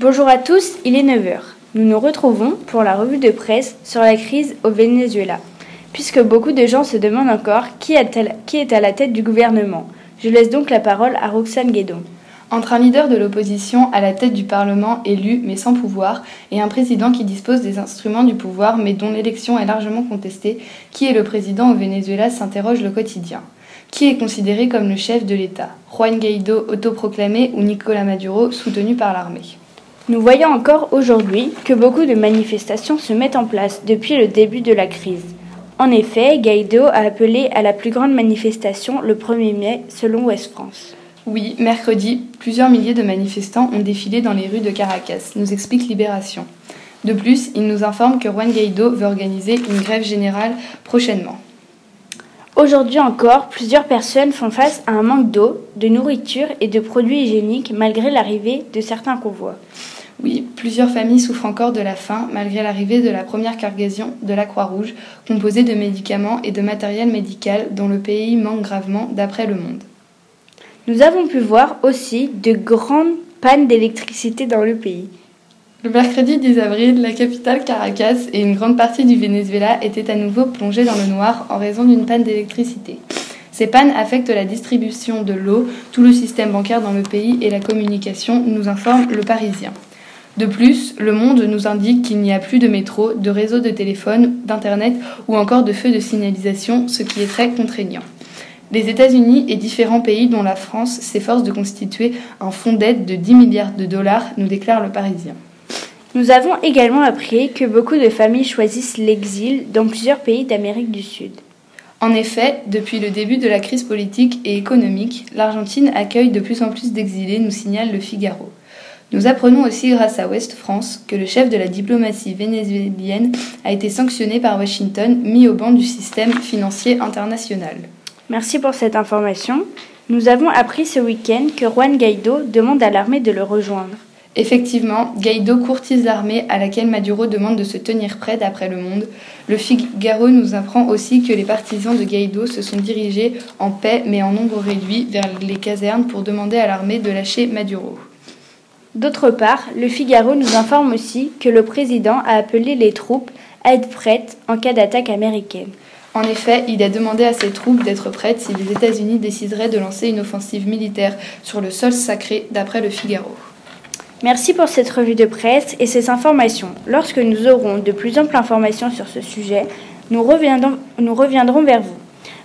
Bonjour à tous, il est 9h. Nous nous retrouvons pour la revue de presse sur la crise au Venezuela. Puisque beaucoup de gens se demandent encore qui est à la tête du gouvernement. Je laisse donc la parole à Roxane Guédon. Entre un leader de l'opposition à la tête du Parlement élu mais sans pouvoir et un président qui dispose des instruments du pouvoir mais dont l'élection est largement contestée, qui est le président au Venezuela s'interroge le quotidien. Qui est considéré comme le chef de l'État Juan Guaido autoproclamé ou Nicolas Maduro soutenu par l'armée Nous voyons encore aujourd'hui que beaucoup de manifestations se mettent en place depuis le début de la crise. En effet, Guaido a appelé à la plus grande manifestation le 1er mai selon Ouest France. Oui, mercredi, plusieurs milliers de manifestants ont défilé dans les rues de Caracas, nous explique Libération. De plus, il nous informe que Juan Guaido veut organiser une grève générale prochainement. Aujourd'hui encore, plusieurs personnes font face à un manque d'eau, de nourriture et de produits hygiéniques malgré l'arrivée de certains convois. Oui, plusieurs familles souffrent encore de la faim malgré l'arrivée de la première cargaison de la Croix-Rouge, composée de médicaments et de matériel médical dont le pays manque gravement d'après le monde. Nous avons pu voir aussi de grandes pannes d'électricité dans le pays. Le mercredi 10 avril, la capitale Caracas et une grande partie du Venezuela étaient à nouveau plongées dans le noir en raison d'une panne d'électricité. Ces pannes affectent la distribution de l'eau, tout le système bancaire dans le pays et la communication, nous informe le Parisien. De plus, Le Monde nous indique qu'il n'y a plus de métro, de réseau de téléphone, d'internet ou encore de feux de signalisation, ce qui est très contraignant. Les États-Unis et différents pays dont la France s'efforcent de constituer un fonds d'aide de 10 milliards de dollars, nous déclare le Parisien. Nous avons également appris que beaucoup de familles choisissent l'exil dans plusieurs pays d'Amérique du Sud. En effet, depuis le début de la crise politique et économique, l'Argentine accueille de plus en plus d'exilés, nous signale le Figaro. Nous apprenons aussi grâce à West France que le chef de la diplomatie vénézuélienne a été sanctionné par Washington, mis au banc du système financier international. Merci pour cette information. Nous avons appris ce week-end que Juan Guaido demande à l'armée de le rejoindre. Effectivement, Guaido courtise l'armée à laquelle Maduro demande de se tenir prêt d'après le monde. Le Figaro nous apprend aussi que les partisans de Guaido se sont dirigés en paix mais en nombre réduit vers les casernes pour demander à l'armée de lâcher Maduro. D'autre part, le Figaro nous informe aussi que le président a appelé les troupes à être prêtes en cas d'attaque américaine. En effet, il a demandé à ses troupes d'être prêtes si les États-Unis décideraient de lancer une offensive militaire sur le sol sacré, d'après le Figaro. Merci pour cette revue de presse et ces informations. Lorsque nous aurons de plus amples informations sur ce sujet, nous reviendrons, vers vous.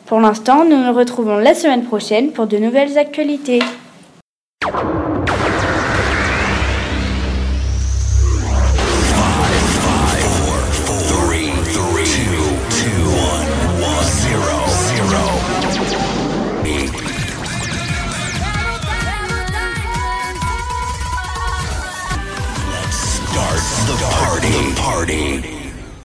Pour l'instant, nous nous retrouvons la semaine prochaine pour de nouvelles actualités. Party.